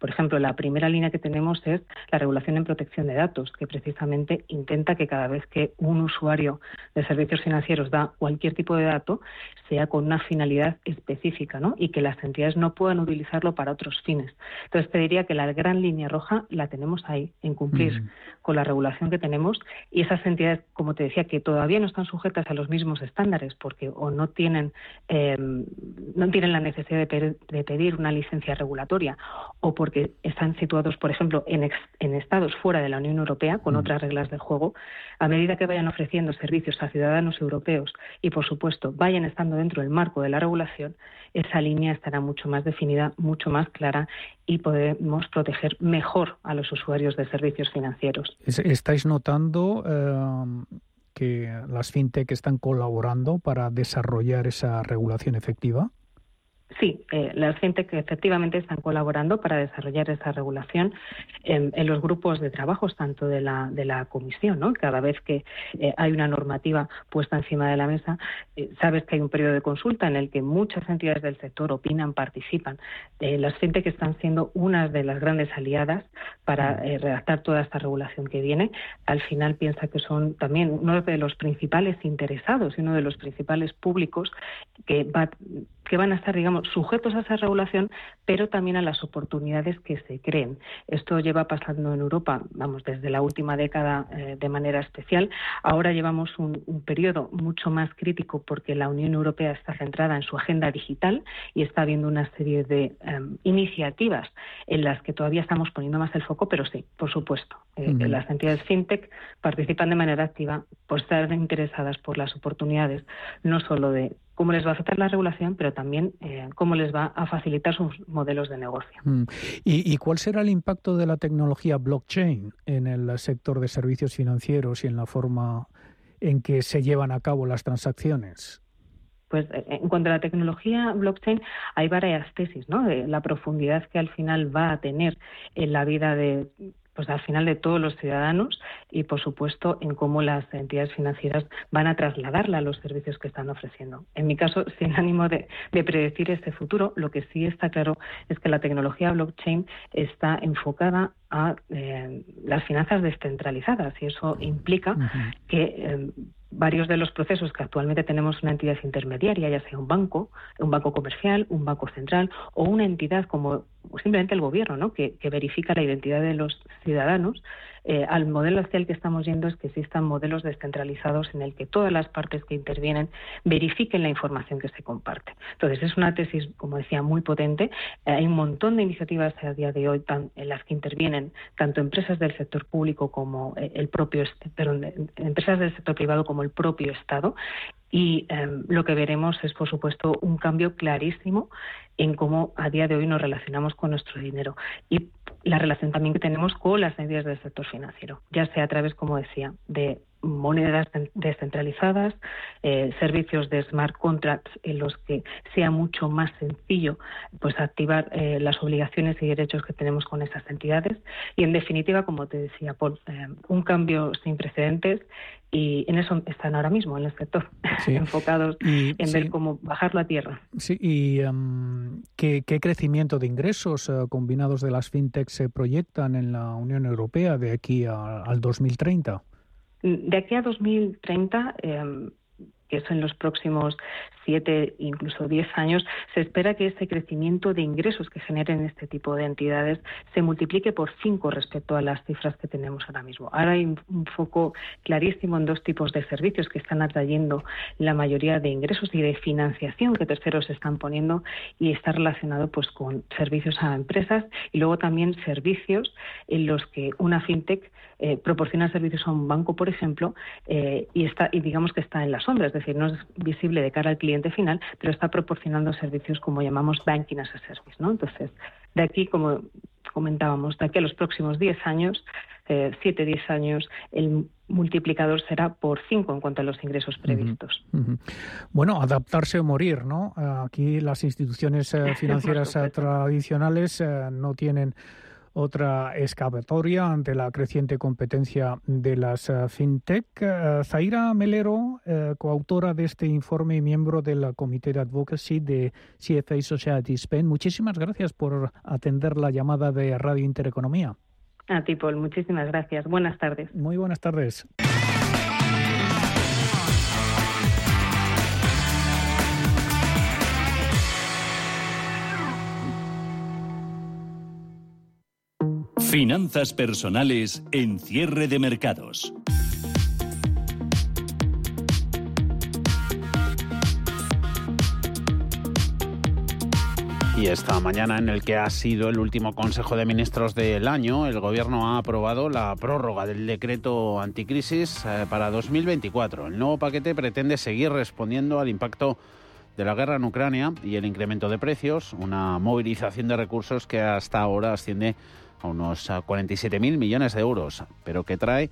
Por ejemplo, la primera línea que tenemos es la regulación en protección de datos, que precisamente intenta que cada vez que un usuario de servicios financieros da cualquier tipo de dato, sea con una finalidad específica, ¿no? Y que las entidades no puedan utilizarlo para otros fines. Entonces, te diría que la gran línea roja la tenemos ahí, en cumplir con la regulación que tenemos y esas entidades, como te decía, que todavía no están sujetas a los mismos estándares porque o no tienen em, no tienen la necesidad de, pedir una licencia regulatoria o porque están situados, por ejemplo, en, en estados fuera de la Unión Europea con otras reglas de juego, a medida que vayan ofreciendo servicios a ciudadanos europeos y, por supuesto, vayan estando dentro del marco de la regulación, esa línea estará mucho más definida, mucho más clara y podemos proteger mejor a los usuarios de servicios financieros. ¿Estáis notando eh, que las fintech están colaborando para desarrollar esa regulación efectiva? Sí, eh, las fintech efectivamente están colaborando para desarrollar esa regulación en, los grupos de trabajos, tanto de la, de la comisión, ¿no? Cada vez que eh, hay una normativa puesta encima de la mesa, eh, sabes que hay un periodo de consulta en el que muchas entidades del sector opinan, participan. Eh, las fintech están siendo unas de las grandes aliadas para redactar toda esta regulación que viene. Al final piensa que son también uno de los principales interesados y uno de los principales públicos que va que van a estar, digamos, sujetos a esa regulación, pero también a las oportunidades que se creen. Esto lleva pasando en Europa, vamos, desde la última década eh, de manera especial. Ahora llevamos un, periodo mucho más crítico porque la Unión Europea está centrada en su agenda digital y está habiendo una serie de em, iniciativas en las que todavía estamos poniendo más el foco, pero sí, por supuesto, eh, las entidades fintech participan de manera activa por estar interesadas por las oportunidades, no solo de cómo les va a afectar la regulación, pero también eh, cómo les va a facilitar sus modelos de negocio. Mm. ¿Y, cuál será el impacto de la tecnología blockchain en el sector de servicios financieros y en la forma en que se llevan a cabo las transacciones? Pues eh, en cuanto a la tecnología blockchain, hay varias tesis, ¿no? De la profundidad que al final va a tener en la vida de pues al final de todos los ciudadanos y por supuesto en cómo las entidades financieras van a trasladarla a los servicios que están ofreciendo. En mi caso, (laughs) sin ánimo de, predecir este futuro, lo que sí está claro es que la tecnología blockchain está enfocada a eh, las finanzas descentralizadas y eso implica que eh, varios de los procesos que actualmente tenemos una entidad intermediaria, ya sea un banco, un banco comercial, un banco central o una entidad como simplemente el gobierno, ¿no? que, verifica la identidad de los ciudadanos, eh, al modelo hacia el que estamos yendo es que existan modelos descentralizados en el que todas las partes que intervienen verifiquen la información que se comparte. Entonces, es una tesis, como decía, muy potente. Eh, hay un montón de iniciativas a día de hoy en las que intervienen tanto empresas del sector público como eh, el propio, perdón, empresas del sector privado como el propio Estado y em, lo que veremos es, por supuesto, un cambio clarísimo en cómo a día de hoy nos relacionamos con nuestro dinero y la relación también que tenemos con las medidas del sector financiero, ya sea a través, como decía, de monedas descentralizadas, eh, servicios de smart contracts en los que sea mucho más sencillo pues activar eh, las obligaciones y derechos que tenemos con esas entidades. Y en definitiva como te decía Paul eh, un cambio sin precedentes y en eso están ahora mismo en el sector (laughs) enfocados en ver cómo bajarlo a tierra. Sí y em, ¿qué, crecimiento de ingresos combinados de las fintechs se proyectan en la Unión Europea de aquí al 2030 de aquí a 2030, que es en los próximos siete, incluso diez años, se espera que ese crecimiento de ingresos que generen este tipo de entidades se multiplique por cinco respecto a las cifras que tenemos ahora mismo. Ahora hay un foco clarísimo en dos tipos de servicios que están atrayendo la mayoría de ingresos y de financiación que terceros están poniendo y está relacionado pues con servicios a empresas y luego también servicios en los que una fintech eh, proporciona servicios a un banco, por ejemplo, eh, y está y digamos que está en la sombra, es decir, no es visible de cara al cliente final, pero está proporcionando servicios como llamamos banking as a service, ¿no? Entonces, de aquí, como comentábamos, de aquí a los próximos 10 años, 7, eh, 10 años, el multiplicador será por 5 en cuanto a los ingresos previstos. Bueno, adaptarse o morir, ¿no? Aquí las instituciones (laughs) financieras tradicionales no tienen otra escapatoria ante la creciente competencia de las eh, fintech. Eh, Zaira Melero, eh, coautora de este informe y miembro del Comité de Advocacy de CFA Society Spain, muchísimas gracias por atender la llamada de Radio Intereconomía. A ti, Paul, muchísimas gracias. Buenas tardes. Muy buenas tardes. Finanzas personales en cierre de mercados. Y esta mañana, en el que ha sido el último Consejo de Ministros del año, el Gobierno ha aprobado la prórroga del decreto anticrisis eh, para 2024. El nuevo paquete pretende seguir respondiendo al impacto de la guerra en Ucrania y el incremento de precios, una movilización de recursos que hasta ahora asciende a unos 47.000 millones de euros, pero que trae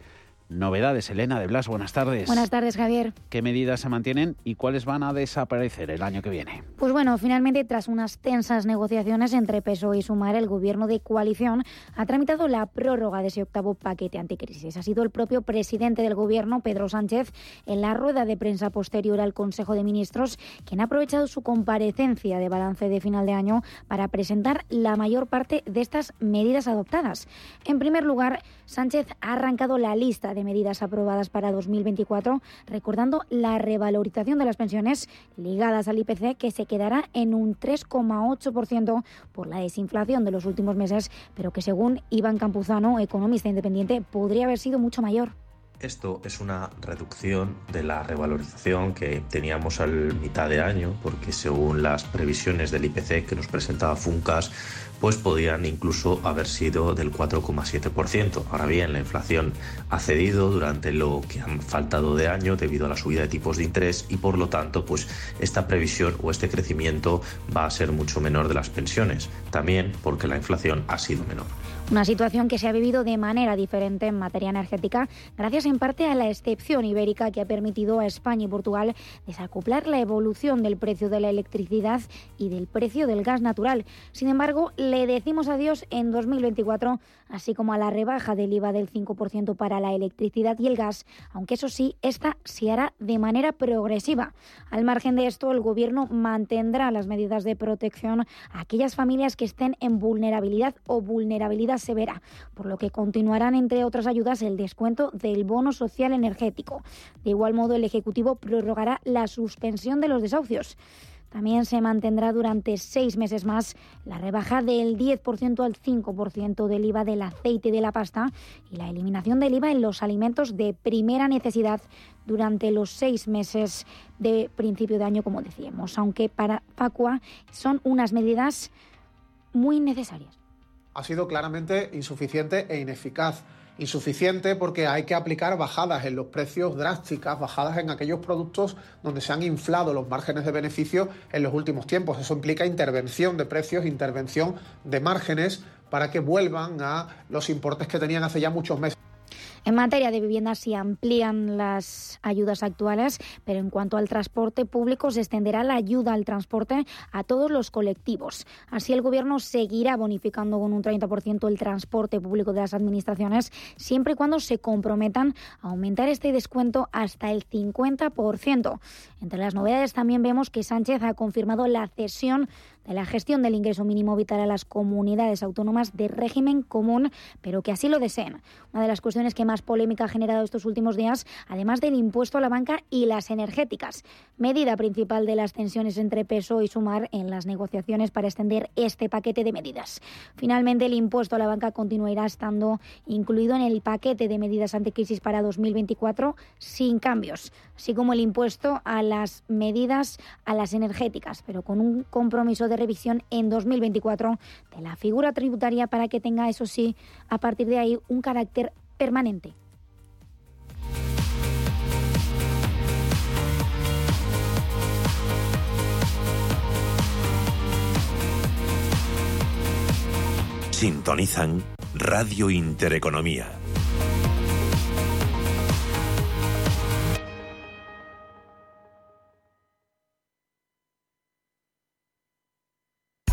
novedades. Elena de Blas, buenas tardes. Buenas tardes, Javier. ¿Qué medidas se mantienen y cuáles van a desaparecer el año que viene? Pues bueno, finalmente, tras unas tensas negociaciones entre PSOE y Sumar, el gobierno de coalición ha tramitado la prórroga de ese octavo paquete anticrisis. Ha sido el propio presidente del gobierno, Pedro Sánchez, en la rueda de prensa posterior al Consejo de Ministros, quien ha aprovechado su comparecencia de balance de final de año para presentar la mayor parte de estas medidas adoptadas. En primer lugar, Sánchez ha arrancado la lista de medidas aprobadas para 2024, recordando la revalorización de las pensiones ligadas al IPC, que se quedará en un 3,8% por la desinflación de los últimos meses, pero que según Iván Campuzano, economista independiente, podría haber sido mucho mayor. Esto es una reducción de la revalorización que teníamos al mitad de año, porque según las previsiones del IPC que nos presentaba Funcas, pues podían incluso haber sido del 4,7%. Ahora bien, la inflación ha cedido durante lo que han faltado de año debido a la subida de tipos de interés y por lo tanto, pues esta previsión o este crecimiento va a ser mucho menor de las pensiones, también porque la inflación ha sido menor. Una situación que se ha vivido de manera diferente en materia energética, gracias en parte a la excepción ibérica que ha permitido a España y Portugal desacoplar la evolución del precio de la electricidad y del precio del gas natural. Sin embargo, le decimos adiós en 2024, así como a la rebaja del IVA del 5% para la electricidad y el gas, aunque eso sí, esta se hará de manera progresiva. Al margen de esto, el Gobierno mantendrá las medidas de protección a aquellas familias que estén en vulnerabilidad o vulnerabilidad severa, por lo que continuarán, entre otras ayudas, el descuento del bono social energético. De igual modo, el Ejecutivo prorrogará la suspensión de los desahucios. También se mantendrá durante seis meses más la rebaja del 10% al 5% del IVA del aceite y de la pasta y la eliminación del IVA en los alimentos de primera necesidad durante los seis meses de principio de año, como decíamos, aunque para Facua son unas medidas muy necesarias. Ha sido claramente insuficiente e ineficaz insuficiente porque hay que aplicar bajadas en los precios drásticas, bajadas en aquellos productos donde se han inflado los márgenes de beneficio en los últimos tiempos. Eso implica intervención de precios, intervención de márgenes para que vuelvan a los importes que tenían hace ya muchos meses. En materia de vivienda se amplían las ayudas actuales, pero en cuanto al transporte público se extenderá la ayuda al transporte a todos los colectivos. Así el Gobierno seguirá bonificando con un 30% el transporte público de las administraciones, siempre y cuando se comprometan a aumentar este descuento hasta el 50%. Entre las novedades también vemos que Sánchez ha confirmado la cesión de la gestión del ingreso mínimo vital a las comunidades autónomas de régimen común, pero que así lo deseen. Una de las cuestiones que más polémica ha generado estos últimos días, además del impuesto a la banca y las energéticas, medida principal de las tensiones entre peso y Sumar en las negociaciones para extender este paquete de medidas. Finalmente, el impuesto a la banca continuará estando incluido en el paquete de medidas anticrisis para 2024 sin cambios, así como el impuesto a las medidas a las energéticas, pero con un compromiso de revisión en 2024 de la figura tributaria para que tenga, eso sí, a partir de ahí un carácter permanente. Sintonizan Radio Intereconomía.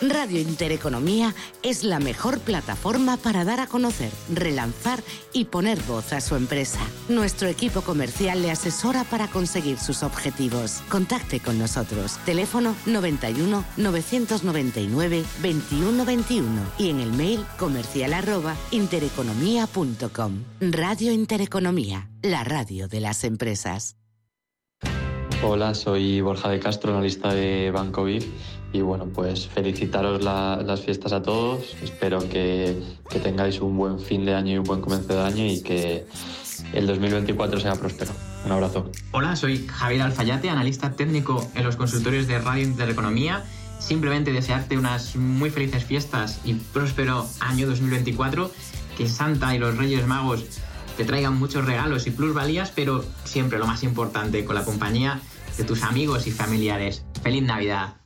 Radio Intereconomía es la mejor plataforma para dar a conocer, relanzar y poner voz a su empresa. Nuestro equipo comercial le asesora para conseguir sus objetivos. Contacte con nosotros. Teléfono 91 999 2121 y en el mail comercial arroba intereconomía.com. Radio Intereconomía la radio de las empresas. Hola, soy Borja de Castro, analista de Banco BIF. Y bueno, pues felicitaros las fiestas a todos. Espero que, tengáis un buen fin de año y un buen comienzo de año y que el 2024 sea próspero. Un abrazo. Hola, soy Javier Alfayate, analista técnico en los consultorios de Radio Intereconomía. Simplemente desearte unas muy felices fiestas y próspero año 2024. Que Santa y los Reyes Magos te traigan muchos regalos y plusvalías, pero siempre lo más importante, con la compañía de tus amigos y familiares. ¡Feliz Navidad!